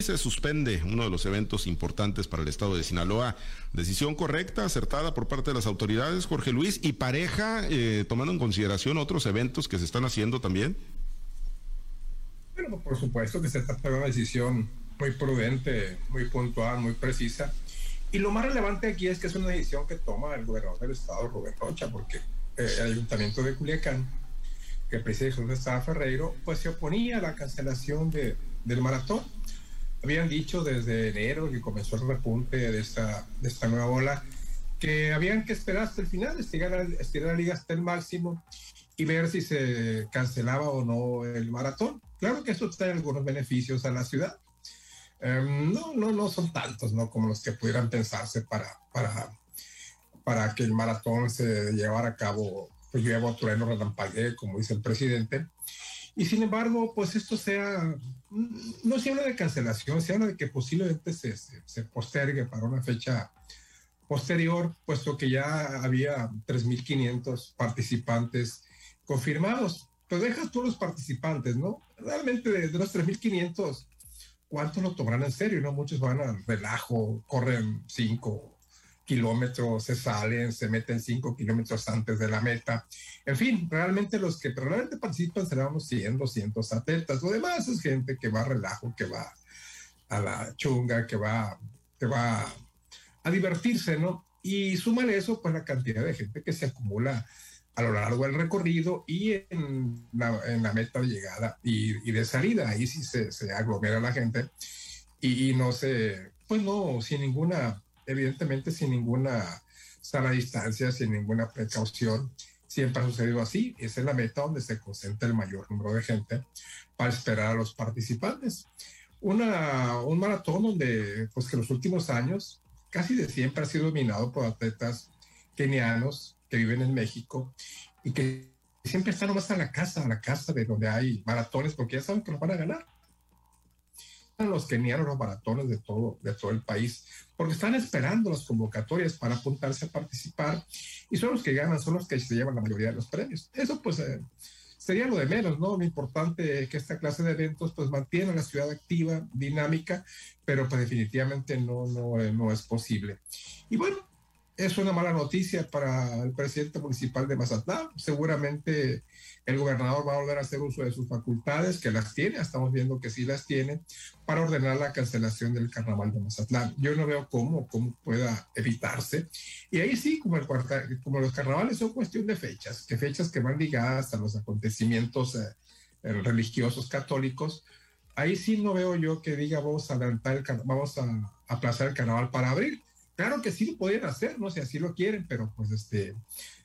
se suspende uno de los eventos importantes para el estado de Sinaloa. Decisión correcta, acertada por parte de las autoridades, Jorge Luis, y pareja, eh, tomando en consideración otros eventos que se están haciendo también. Bueno, por supuesto que se trata de una decisión muy prudente, muy puntual, muy precisa. Y lo más relevante aquí es que es una decisión que toma el gobernador del estado, Rubén Rocha, porque eh, el ayuntamiento de Culiacán, que preside Jesús Estado Ferreiro, pues se oponía a la cancelación de, del maratón habían dicho desde enero que comenzó el repunte de esta, de esta nueva ola que habían que esperar hasta el final, estirar, estirar la liga hasta el máximo y ver si se cancelaba o no el maratón. Claro que esto trae algunos beneficios a la ciudad. Em, no, no, no son tantos, ¿no? Como los que pudieran pensarse para, para, para que el maratón se llevara a cabo, pues llevo a trueno relampaguee, como dice el presidente. Y sin embargo, pues esto sea, no se habla de cancelación, se habla de que posiblemente se, se, postergue para una fecha posterior, puesto que ya había 3.500 participantes confirmados. Pero dejas tú los participantes, ¿no? Realmente de, de los 3.500, ¿cuántos lo tomarán en serio? ¿No? Muchos van al relajo, corren 5 kilómetros, se salen, se meten cinco kilómetros antes de la meta. En fin, realmente los que realmente participan serán unos 100, 200 atletas. Lo demás es gente que va a relajo, que va a la chunga, que va, que va a divertirse, ¿no? Y súmale eso, pues la cantidad de gente que se acumula a lo largo del recorrido y en la, en la meta de llegada y, y, de salida. Ahí sí se, se aglomera la gente y, y no se, pues no, sin ninguna evidentemente sin ninguna sana distancia, sin ninguna precaución. Siempre ha sucedido así. Esa es la meta donde se concentra el mayor número de gente para esperar a los participantes. Una, un maratón donde, pues que los últimos años casi de siempre ha sido dominado por atletas kenianos que viven en México y que siempre están más a la casa, a la casa de donde hay maratones, porque ya saben que los van a ganar los kenianos los maratones de todo, de todo el país, porque están esperando las convocatorias para apuntarse a participar y son los que ganan, son los que se llevan la mayoría de los premios. Eso pues eh, sería lo de menos, ¿no? Lo importante es que esta clase de eventos pues mantiene la ciudad activa, dinámica, pero pues definitivamente no, no, eh, no es posible. Y bueno, es una mala noticia para el presidente municipal de Mazatlán. Seguramente el gobernador va a volver a hacer uso de sus facultades, que las tiene, estamos viendo que sí las tiene, para ordenar la cancelación del carnaval de Mazatlán. Yo no veo cómo, cómo pueda evitarse. Y ahí sí, como, el, como los carnavales son cuestión de fechas, que fechas que van ligadas a los acontecimientos eh, eh, religiosos católicos, ahí sí no veo yo que diga vamos a adelantar el vamos a aplazar el carnaval para abril. Claro que sí lo podrían hacer, no sé, si así lo quieren, pero pues este,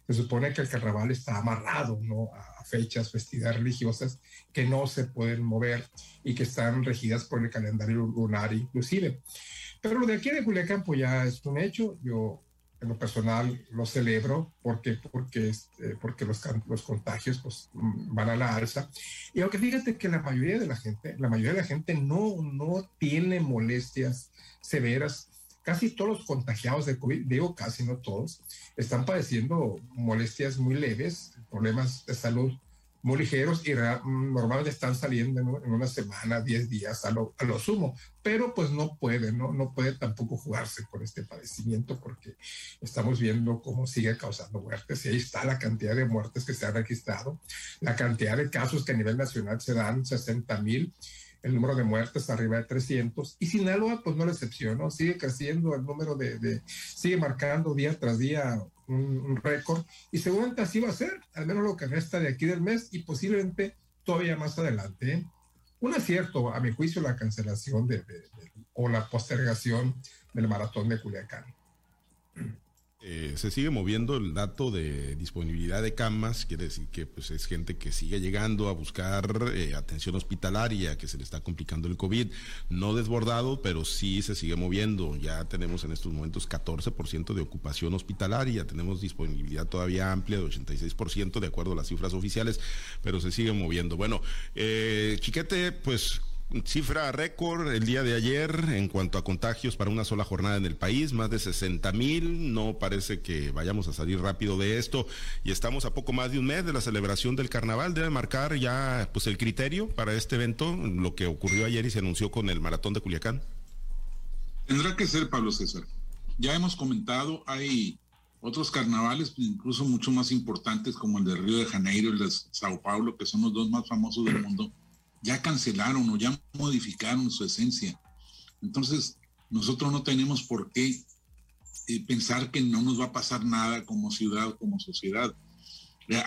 se supone que el carnaval está amarrado ¿no? a fechas, festividades religiosas que no se pueden mover y que están regidas por el calendario lunar inclusive. Pero lo de aquí de Culiacán pues ya es un hecho. Yo en lo personal lo celebro porque, porque, este, porque los, los contagios pues, van a la alza. Y aunque fíjate que la mayoría de la gente, la mayoría de la gente no, no tiene molestias severas casi todos los contagiados de COVID, digo casi no todos, están padeciendo molestias muy leves, problemas de salud muy ligeros y normalmente están saliendo en, una semana, 10 días a lo, a lo, sumo, pero pues no puede, ¿no? no puede tampoco jugarse con este padecimiento porque estamos viendo cómo sigue causando muertes y ahí está la cantidad de muertes que se han registrado, la cantidad de casos que a nivel nacional se dan 60 mil el número de muertes arriba de 300 y Sinaloa pues no la excepción, ¿no? Sigue creciendo el número de, de sigue marcando día tras día un, récord y seguramente así va a ser, al menos lo que resta de aquí del mes y posiblemente todavía más adelante. ¿eh? Un acierto, a mi juicio, la cancelación de, de, o la postergación del maratón de Culiacán. Eh, se sigue moviendo el dato de disponibilidad de camas, quiere decir que pues es gente que sigue llegando a buscar eh, atención hospitalaria, que se le está complicando el COVID, no desbordado, pero sí se sigue moviendo. Ya tenemos en estos momentos 14% de ocupación hospitalaria, tenemos disponibilidad todavía amplia de 86% de acuerdo a las cifras oficiales, pero se sigue moviendo. Bueno, eh, Chiquete, pues cifra récord el día de ayer en cuanto a contagios para una sola jornada en el país, más de 60 mil. No parece que vayamos a salir rápido de esto y estamos a poco más de un mes de la celebración del carnaval. Debe marcar ya pues el criterio para este evento, lo que ocurrió ayer y se anunció con el maratón de Culiacán. Tendrá que ser, Pablo César. Ya hemos comentado, hay otros carnavales, incluso mucho más importantes, como el de Río de Janeiro, el de Sao Paulo, que son los dos más famosos del mundo, ya cancelaron o ya modificaron su esencia. Entonces, nosotros no tenemos por qué eh, pensar que no nos va a pasar nada como ciudad, como sociedad.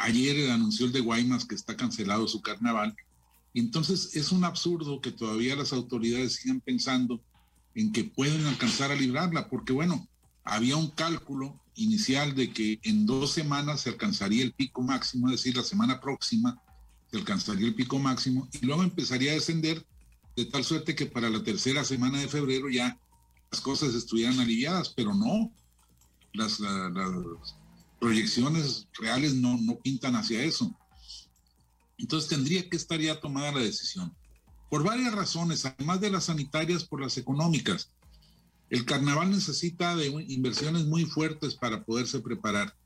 Ayer anunció el de Guaymas que está cancelado su carnaval. Entonces, es un absurdo que todavía las autoridades sigan pensando en que pueden alcanzar a librarla, porque bueno, había un cálculo inicial de que en dos semanas se alcanzaría el pico máximo, es decir, la semana próxima se alcanzaría el pico máximo y luego empezaría a descender de tal suerte que para la tercera semana de febrero ya las cosas estuvieran aliviadas, pero no, las, proyecciones reales no, no pintan hacia eso. Entonces tendría que estar ya tomada la decisión. Por varias razones, además de las sanitarias, por las económicas. El carnaval necesita de inversiones muy fuertes para poderse preparar.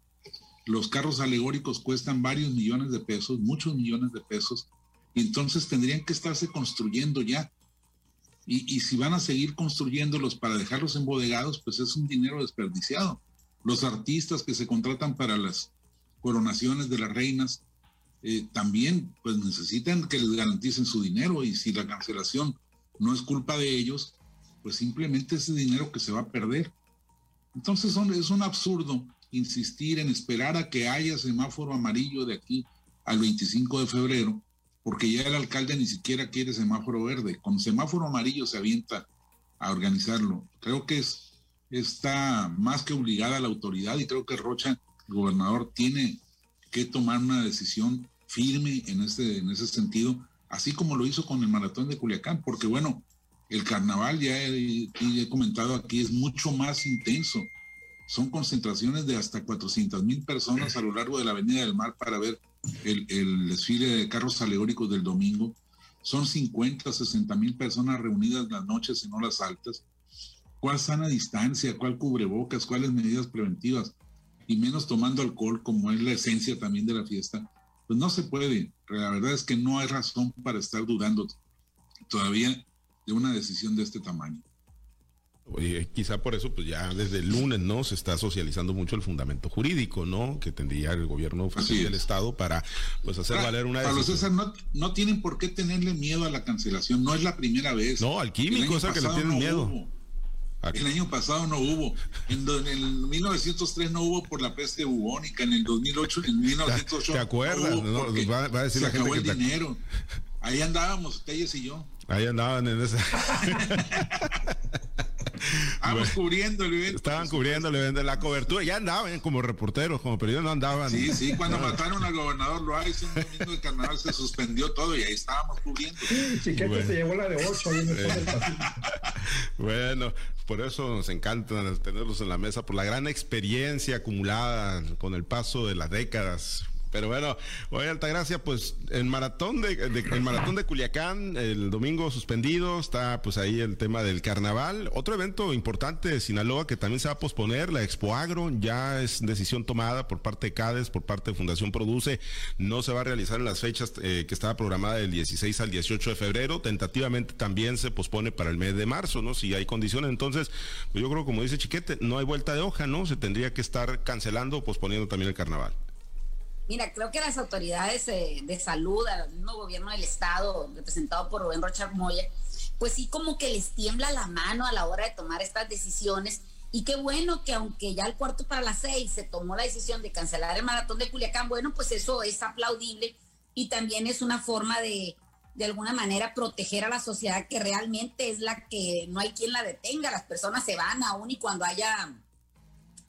Los carros alegóricos cuestan varios millones de pesos, muchos millones de pesos, entonces tendrían que estarse construyendo ya. Y, si van a seguir construyéndolos para dejarlos embodegados, pues es un dinero desperdiciado. Los artistas que se contratan para las coronaciones de las reinas eh, también pues necesitan que les garanticen su dinero y si la cancelación no es culpa de ellos, pues simplemente ese dinero que se va a perder. Entonces es un absurdo insistir en esperar a que haya semáforo amarillo de aquí al 25 de febrero, porque ya el alcalde ni siquiera quiere semáforo verde. Con semáforo amarillo se avienta a organizarlo. Creo que es, está más que obligada la autoridad y creo que Rocha, el gobernador, tiene que tomar una decisión firme en, este, en ese sentido, así como lo hizo con el maratón de Culiacán, porque bueno, el carnaval, ya he, he comentado aquí, es mucho más intenso. Son concentraciones de hasta 400 mil personas a lo largo de la Avenida del Mar para ver el, desfile de carros alegóricos del domingo. Son 50, 60 mil personas reunidas las noches y no las altas. ¿Cuál sana distancia? ¿Cuál cubrebocas? ¿Cuáles medidas preventivas? Y menos tomando alcohol, como es la esencia también de la fiesta. Pues no se puede. La verdad es que no hay razón para estar dudando todavía de una decisión de este tamaño. Oye, quizá por eso, pues ya desde el lunes, ¿no? Se está socializando mucho el fundamento jurídico, ¿no? Que tendría el gobierno del Estado para, pues, hacer valer una decisión. César, no, no, tienen por qué tenerle miedo a la cancelación. No es la primera vez. No, al químico es que le tienen miedo. El año pasado no hubo. En, en, 1903 no hubo por la peste bubónica. En el 2008, en 1908. ¿Te acuerdas? No, va, a decir se la acabó gente el dinero. Ahí andábamos, ustedes y yo. Ahí andaban en esa. Estábamos cubriendo el evento. Estaban cubriendo el evento, la cobertura, ya andaban como reporteros, como periodistas no andaban. Sí, sí, cuando mataron al gobernador Loaiza, un domingo de carnaval se suspendió todo y ahí estábamos cubriendo. Chiquete se llevó la de ocho ahí en el Bueno, por eso nos encanta tenerlos en la mesa, por la gran experiencia acumulada con el paso de las décadas pero bueno, oye Altagracia, pues el maratón de, el maratón de Culiacán, el domingo suspendido, está pues ahí el tema del carnaval. Otro evento importante de Sinaloa que también se va a posponer, la Expo Agro, ya es decisión tomada por parte de CADES, por parte de Fundación Produce, no se va a realizar en las fechas eh, que estaba programada del 16 al 18 de febrero, tentativamente también se pospone para el mes de marzo, ¿no? Si hay condiciones, entonces, pues yo creo como dice Chiquete, no hay vuelta de hoja, ¿no? Se tendría que estar cancelando o posponiendo también el carnaval. Mira, creo que las autoridades de salud, al mismo gobierno del estado, representado por Rubén Rocha Moya, pues sí como que les tiembla la mano a la hora de tomar estas decisiones. Y qué bueno que aunque ya al cuarto para las seis se tomó la decisión de cancelar el maratón de Culiacán, bueno, pues eso es aplaudible y también es una forma de, de alguna manera, proteger a la sociedad que realmente es la que no hay quien la detenga. Las personas se van aún y cuando haya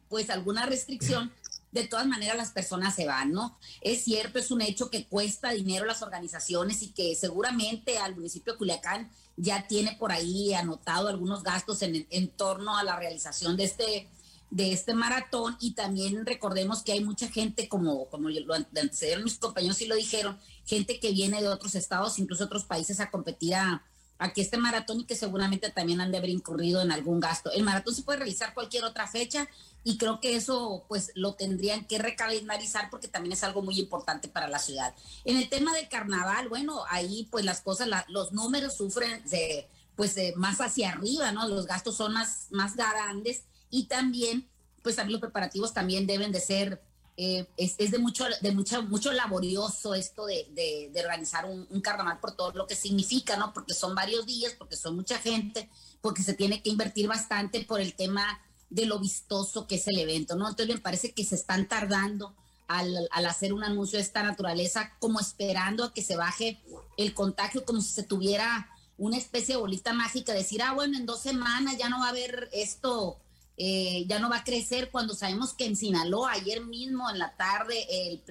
pues alguna restricción de todas maneras las personas se van, ¿no? Es cierto, es un hecho que cuesta dinero las organizaciones y que seguramente al municipio de Culiacán ya tiene por ahí anotado algunos gastos en, en torno a la realización de este de este maratón y también recordemos que hay mucha gente como como lo antecedieron mis compañeros y lo dijeron gente que viene de otros estados incluso otros países a competir a, a que este maratón y que seguramente también han de haber incurrido en algún gasto. El maratón se puede realizar cualquier otra fecha y creo que eso pues lo tendrían que recalendarizar porque también es algo muy importante para la ciudad. En el tema del carnaval, bueno, ahí pues las cosas, los números sufren de, pues más hacia arriba, ¿no? Los gastos son más, más grandes y también pues también los preparativos también deben de ser eh, es, de mucho de mucho mucho laborioso esto de, de, organizar un, un, carnaval por todo lo que significa, ¿no? Porque son varios días, porque son mucha gente, porque se tiene que invertir bastante por el tema de lo vistoso que es el evento, ¿no? Entonces me parece que se están tardando al, al, hacer un anuncio de esta naturaleza, como esperando a que se baje el contagio, como si se tuviera una especie de bolita mágica, decir, ah, bueno, en dos semanas ya no va a haber esto, eh, ya no va a crecer, cuando sabemos que en Sinaloa, ayer mismo en la tarde, el,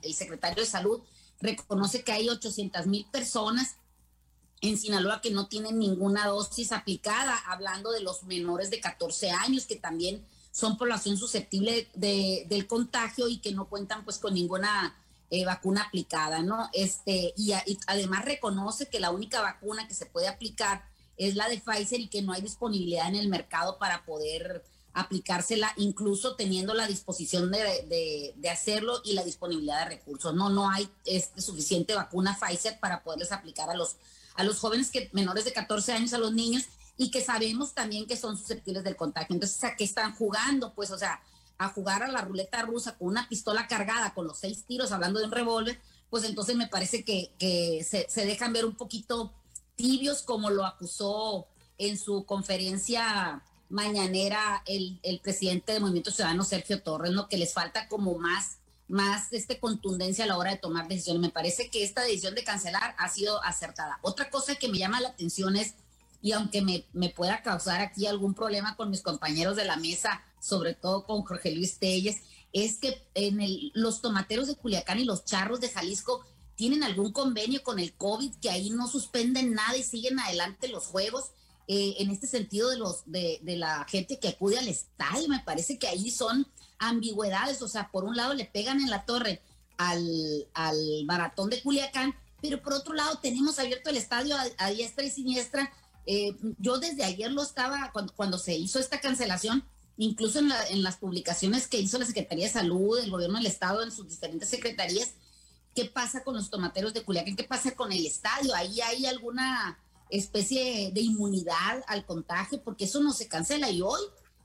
el, secretario de Salud reconoce que hay 800 mil personas en Sinaloa que no tienen ninguna dosis aplicada, hablando de los menores de 14 años que también son población susceptible de, del contagio y que no cuentan pues con ninguna eh, vacuna aplicada, ¿no? Este, y, además reconoce que la única vacuna que se puede aplicar es la de Pfizer y que no hay disponibilidad en el mercado para poder aplicársela, incluso teniendo la disposición de, de, hacerlo y la disponibilidad de recursos. No, no hay este, suficiente vacuna Pfizer para poderles aplicar a los a los jóvenes que menores de 14 años, a los niños, y que sabemos también que son susceptibles del contagio. Entonces, ¿a qué están jugando? Pues, o sea, a jugar a la ruleta rusa con una pistola cargada, con los seis tiros, hablando de un revólver, pues entonces me parece que, que se, se, dejan ver un poquito tibios, como lo acusó en su conferencia mañanera el, el presidente del Movimiento Ciudadano, Sergio Torres, ¿no? Que les falta como más más este, contundencia a la hora de tomar decisiones. Me parece que esta decisión de cancelar ha sido acertada. Otra cosa que me llama la atención es, y aunque me, me pueda causar aquí algún problema con mis compañeros de la mesa, sobre todo con Jorge Luis Telles, es que en el, los tomateros de Culiacán y los charros de Jalisco tienen algún convenio con el COVID que ahí no suspenden nada y siguen adelante los juegos. Eh, en este sentido de los de, de la gente que acude al estadio, me parece que ahí son ambigüedades, o sea, por un lado le pegan en la torre al, al maratón de Culiacán, pero por otro lado tenemos abierto el estadio a, diestra y siniestra. Eh, yo desde ayer lo estaba, cuando, cuando se hizo esta cancelación, incluso en, en, las publicaciones que hizo la Secretaría de Salud, el gobierno del Estado, en sus diferentes secretarías, ¿qué pasa con los tomateros de Culiacán? ¿Qué pasa con el estadio? Ahí hay alguna especie de inmunidad al contagio, porque eso no se cancela y hoy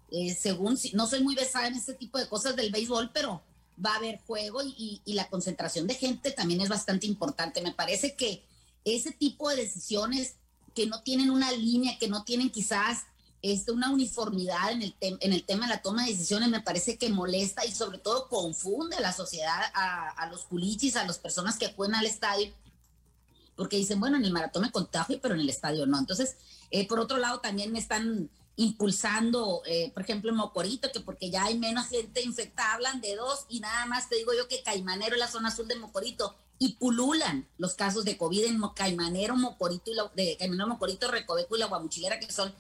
eh, según, no soy muy besada en este tipo de cosas del béisbol, pero va a haber juego y, la concentración de gente también es bastante importante. Me parece que ese tipo de decisiones que no tienen una línea, que no tienen quizás este, una uniformidad en el, en el tema de la toma de decisiones, me parece que molesta y sobre todo confunde a la sociedad, a, los culichis, a las personas que acuden al estadio, porque dicen, bueno, en el maratón me contagio, pero en el estadio no. Entonces, eh, por otro lado, también me están impulsando, eh, por ejemplo, en Mocorito, que porque ya hay menos gente infectada, hablan de dos y nada más te digo yo que Caimanero es la zona azul de Mocorito y pululan los casos de COVID en Caimanero, Mocorito, y lo, de Caimanero, Mocorito, Recoveco y la Guamuchilera, que son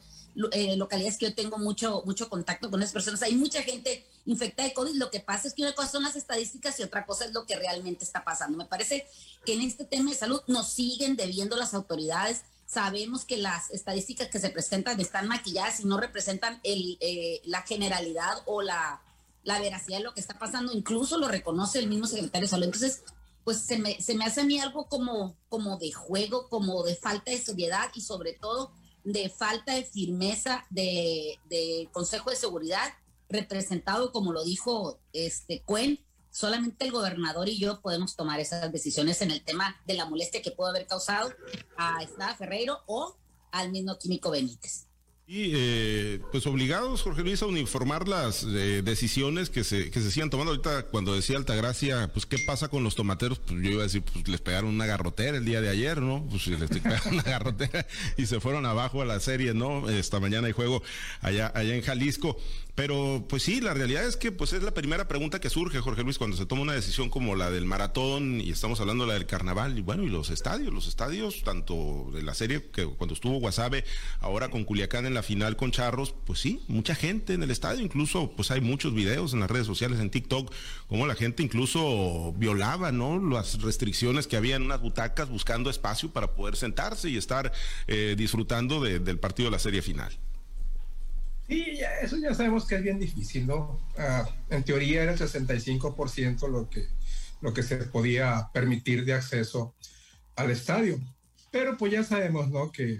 eh, localidades que yo tengo mucho, mucho contacto con esas personas. Hay mucha gente infectada de COVID. Lo que pasa es que una cosa son las estadísticas y otra cosa es lo que realmente está pasando. Me parece que en este tema de salud nos siguen debiendo las autoridades Sabemos que las estadísticas que se presentan están maquilladas y no representan el, eh, la generalidad o la, la veracidad de lo que está pasando. Incluso lo reconoce el mismo secretario de salud. Entonces, pues se me, se me hace a mí algo como, como de juego, como de falta de seriedad y sobre todo de falta de firmeza de, de Consejo de Seguridad, representado, como lo dijo este Cuen, solamente el gobernador y yo podemos tomar esas decisiones en el tema de la molestia que pudo haber causado a Estrada Ferreiro o al mismo Químico Benítez. Y eh, pues obligados, Jorge Luis, a uniformar las eh, decisiones que se, que se sigan tomando. Ahorita, cuando decía Altagracia, pues qué pasa con los tomateros, pues yo iba a decir, pues les pegaron una garrotera el día de ayer, ¿no? Pues les pegaron una garrotera y se fueron abajo a la serie, ¿no? Esta mañana hay juego allá, allá en Jalisco. Pero pues sí, la realidad es que pues es la primera pregunta que surge, Jorge Luis, cuando se toma una decisión como la del maratón y estamos hablando de la del carnaval y bueno, y los estadios, los estadios, tanto de la serie que cuando estuvo Guasave, ahora con Culiacán en la final con Charros, pues sí, mucha gente en el estadio, incluso pues hay muchos videos en las redes sociales, en TikTok, como la gente incluso violaba, ¿no? Las restricciones que había en unas butacas buscando espacio para poder sentarse y estar eh, disfrutando del partido de la serie final. Sí, ya, eso ya sabemos que es bien difícil, ¿no? Ah, en teoría era el 65% lo que, lo que se podía permitir de acceso al estadio. Pero pues ya sabemos, ¿no? Que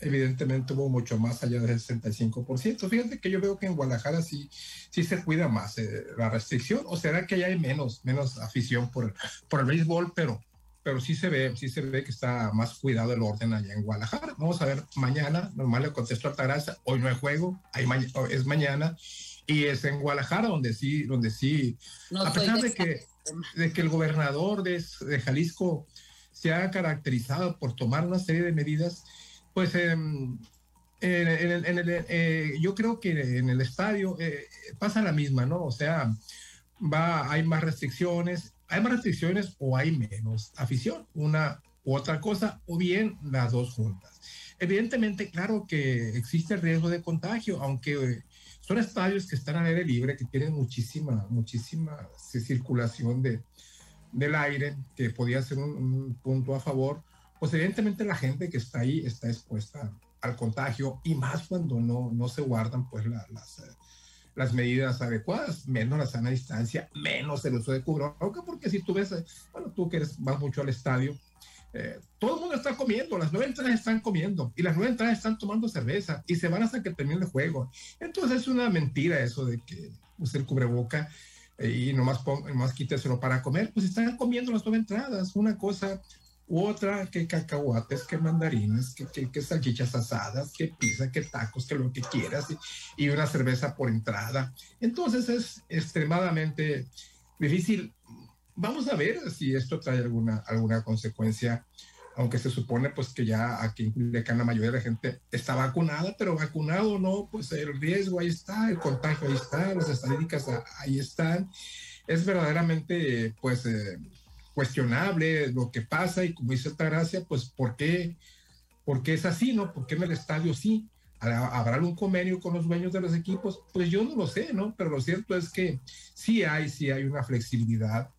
evidentemente hubo mucho más allá del 65%. Fíjate que yo veo que en Guadalajara sí, sí se cuida más eh, la restricción, o será que ya hay menos, menos afición por, por el béisbol, pero pero sí se ve, sí se ve que está más cuidado el orden allá en Guadalajara. Vamos a ver mañana, normal le contesto a Altagracia, hoy no hay juego, hay es mañana, y es en Guadalajara donde sí, donde sí, a pesar de que, de que el gobernador de, de, Jalisco se ha caracterizado por tomar una serie de medidas, pues em, en, en, el, eh, yo creo que en el estadio eh, pasa la misma, ¿no? O sea, va, hay más restricciones, hay más restricciones o hay menos afición, una u otra cosa, o bien las dos juntas. Evidentemente, claro que existe el riesgo de contagio, aunque son estadios que están al aire libre, que tienen muchísima, muchísima circulación de, del aire, que podría ser un, punto a favor, pues evidentemente la gente que está ahí está expuesta al contagio y más cuando no, no se guardan pues las, las medidas adecuadas, menos la sana distancia, menos el uso de cubrebocas, porque si tú ves, eh, bueno, tú que vas mucho al estadio, eh, todo el mundo está comiendo, las nueve entradas están comiendo y las nueve entradas están tomando cerveza y se van hasta que termine el juego. Entonces es una mentira eso de que use el cubreboca eh, y nomás, nomás quíteselo para comer, pues están comiendo las nueve entradas, una cosa otra que cacahuates, que mandarines, que, que, salchichas asadas, que pizza, que tacos, que lo que quieras, y, una cerveza por entrada. Entonces es extremadamente difícil. Vamos a ver si esto trae alguna, alguna consecuencia, aunque se supone pues que ya aquí en la mayoría de la gente está vacunada, pero vacunado no, pues el riesgo ahí está, el contagio ahí está, las estadísticas ahí están. Es verdaderamente pues... Eh, cuestionable lo que pasa y como dice Altagracia, pues ¿por qué, ¿por qué es así, no? ¿Por qué en el estadio sí? ¿Habrá un convenio con los dueños de los equipos? Pues yo no lo sé, ¿no? Pero lo cierto es que sí hay, sí hay una flexibilidad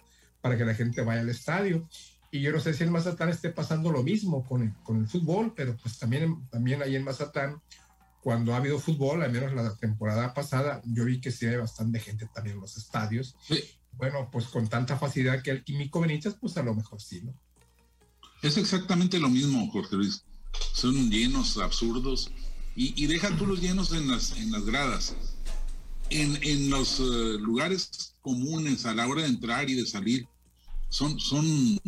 para que la gente vaya al estadio. Y yo no sé si en Mazatán esté pasando lo mismo con el, con el fútbol, pero pues también, también ahí en Mazatán, cuando ha habido fútbol, al menos la temporada pasada, yo vi que sí hay bastante gente también en los estadios. Sí bueno, pues con tanta facilidad que el químico Benítez, pues a lo mejor sí, ¿no? Es exactamente lo mismo, Jorge Luis. Son llenos absurdos y, y deja tú los llenos en las, en las gradas. En, en los eh, lugares comunes a la hora de entrar y de salir, son, son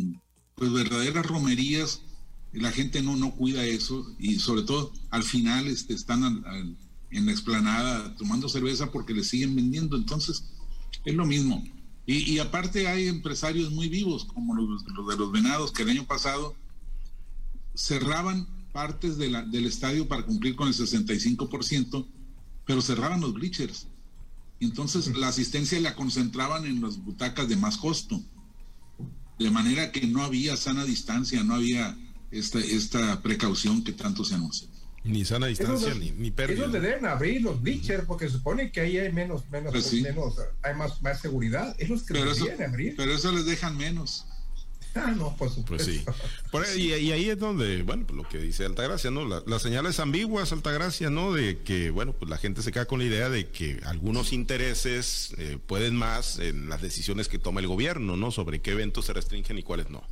pues verdaderas romerías. La gente no, no cuida eso y sobre todo al final este, están en la explanada tomando cerveza porque le siguen vendiendo. Entonces, es lo mismo. Y, aparte hay empresarios muy vivos, como los, de los venados, que el año pasado cerraban partes del estadio para cumplir con el 65%, pero cerraban los bleachers. Entonces la asistencia la concentraban en las butacas de más costo. De manera que no había sana distancia, no había esta, esta precaución que tanto se anuncia. Ni sana distancia, ni, ni pérdida. Es donde deben abrir los bleachers, porque se supone que ahí hay menos, menos, pues menos hay más, más seguridad. Es los que pero abrir. Pero eso les dejan menos. Ah, no, pues, pues sí. y, ahí es donde, bueno, pues lo que dice Altagracia, ¿no? La, las señales ambiguas, Altagracia, ¿no? De que, bueno, pues la gente se queda con la idea de que algunos intereses eh, pueden más en las decisiones que toma el gobierno, ¿no? Sobre qué eventos se restringen y cuáles no.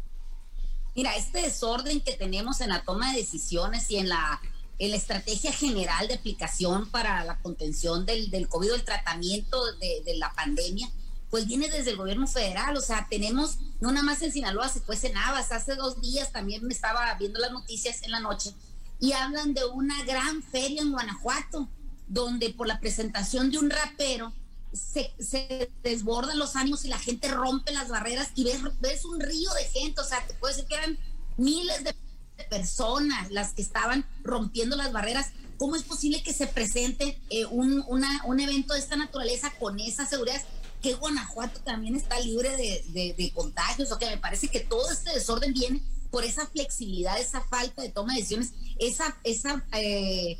Mira, este desorden que tenemos en la toma de decisiones y en la la estrategia general de aplicación para la contención del, del COVID, el tratamiento de, de, la pandemia, pues viene desde el gobierno federal. O sea, tenemos, no nada más en Sinaloa, se fue en hace dos días también me estaba viendo las noticias en la noche y hablan de una gran feria en Guanajuato, donde por la presentación de un rapero se, se, desbordan los ánimos y la gente rompe las barreras y ves, ves un río de gente, o sea, te puedo decir que eran miles de personas las que estaban rompiendo las barreras. ¿Cómo es posible que se presente eh, un, un evento de esta naturaleza con esa seguridad? Que Guanajuato también está libre de, de, contagios, o que me parece que todo este desorden viene por esa flexibilidad, esa falta de toma de decisiones, esa, esa, eh,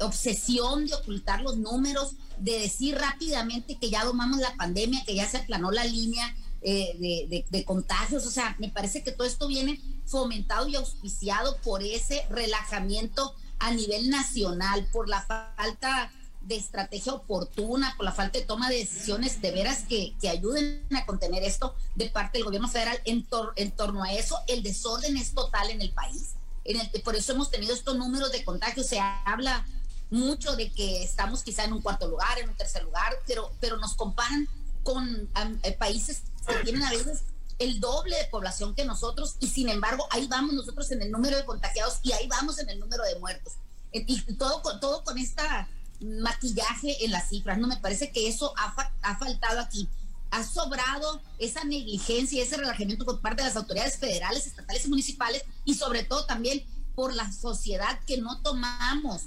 obsesión de ocultar los números, de decir rápidamente que ya domamos la pandemia, que ya se aplanó la línea eh, de, contagios. O sea, me parece que todo esto viene fomentado y auspiciado por ese relajamiento a nivel nacional, por la falta de estrategia oportuna, por la falta de toma de decisiones de veras que, que ayuden a contener esto de parte del gobierno federal en, en torno a eso. El desorden es total en el país. En el, por eso hemos tenido estos números de contagios. Se habla mucho de que estamos quizá en un cuarto lugar, en un tercer lugar, pero, pero nos comparan con eh, países que tienen a veces el doble de población que nosotros y sin embargo ahí vamos nosotros en el número de contagiados y ahí vamos en el número de muertos. Y todo, todo con esta maquillaje en las cifras. No me parece que eso ha, ha faltado aquí. Ha sobrado esa negligencia y ese relajamiento por parte de las autoridades federales, estatales y municipales y sobre todo también por la sociedad que no tomamos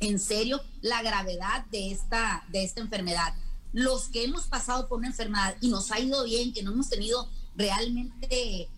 en serio la gravedad de esta, de esta enfermedad. Los que hemos pasado por una enfermedad y nos ha ido bien, que no hemos tenido realmente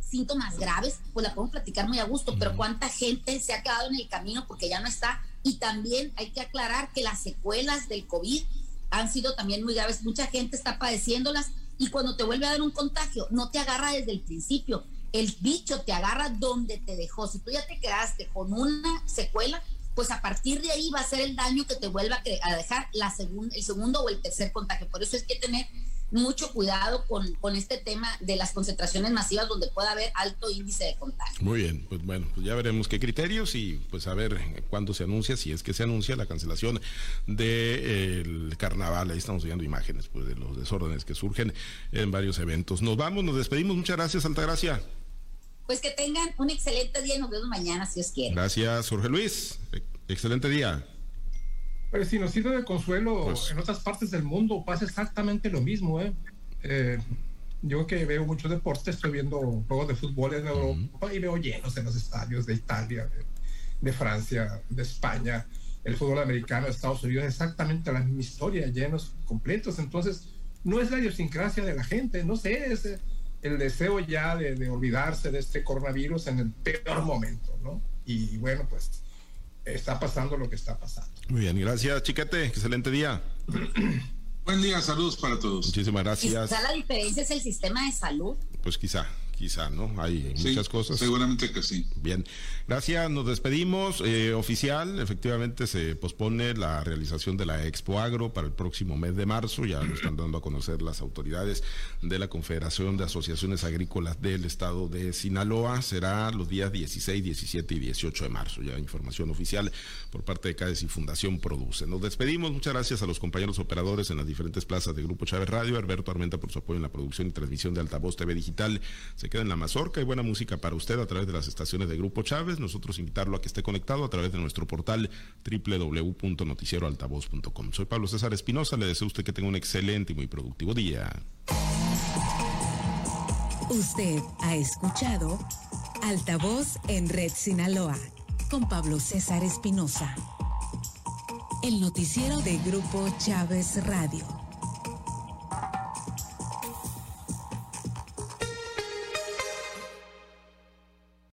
síntomas graves, pues la podemos platicar muy a gusto, pero cuánta gente se ha quedado en el camino porque ya no está y también hay que aclarar que las secuelas del COVID han sido también muy graves. Mucha gente está padeciéndolas y cuando te vuelve a dar un contagio, no te agarra desde el principio. El bicho te agarra donde te dejó. Si tú ya te quedaste con una secuela, pues a partir de ahí va a ser el daño que te vuelva a dejar la el segundo o el tercer contagio. Por eso es que tener mucho cuidado con, con este tema de las concentraciones masivas donde pueda haber alto índice de contagio. Muy bien, pues bueno, pues ya veremos qué criterios y pues a ver cuándo se anuncia, si es que se anuncia la cancelación del carnaval. Ahí estamos viendo imágenes pues, de los desórdenes que surgen en varios eventos. Nos vamos, nos despedimos. Muchas gracias, Altagracia. Pues que tengan un excelente día y nos vemos mañana si os quieren. Gracias, Jorge Luis. Excelente día. Pues si nos sirve de consuelo, pues en otras partes del mundo pasa exactamente lo mismo. ¿eh? ¿eh? yo que veo muchos deportes, estoy viendo juegos de fútbol en Europa y veo llenos en los estadios de Italia, de, Francia, de España, el fútbol americano de Estados Unidos, exactamente la misma historia, llenos completos. Entonces, no es la idiosincrasia de la gente, no sé, es el deseo ya de, de olvidarse de este coronavirus en el peor momento, ¿no? Y bueno, pues está pasando lo que está pasando. Muy bien, gracias, Chiquete. Excelente día. Buen día, saludos para todos. Muchísimas gracias. Quizá la diferencia es el sistema de salud. Pues quizá quizá, ¿no? Hay muchas cosas. Seguramente que sí. Bien, gracias, nos despedimos. Eh, oficial, efectivamente se pospone la realización de la Expo Agro para el próximo mes de marzo, ya lo están dando a conocer las autoridades de la Confederación de Asociaciones Agrícolas del Estado de Sinaloa. Será los días 16, 17 y 18 de marzo, ya información oficial por parte de CADES y Fundación Produce. Nos despedimos, muchas gracias a los compañeros operadores en las diferentes plazas de Grupo Chávez Radio, Alberto Armenta por su apoyo en la producción y transmisión de Altavoz TV Digital queda en la mazorca y buena música para usted a través de las estaciones de Grupo Chávez. Nosotros invitarlo a que esté conectado a través de nuestro portal www.noticieroaltavoz.com. Soy Pablo César Espinosa, le deseo a usted que tenga un excelente y muy productivo día. Usted ha escuchado Altavoz en Red Sinaloa con Pablo César Espinosa. El noticiero de Grupo Chávez Radio.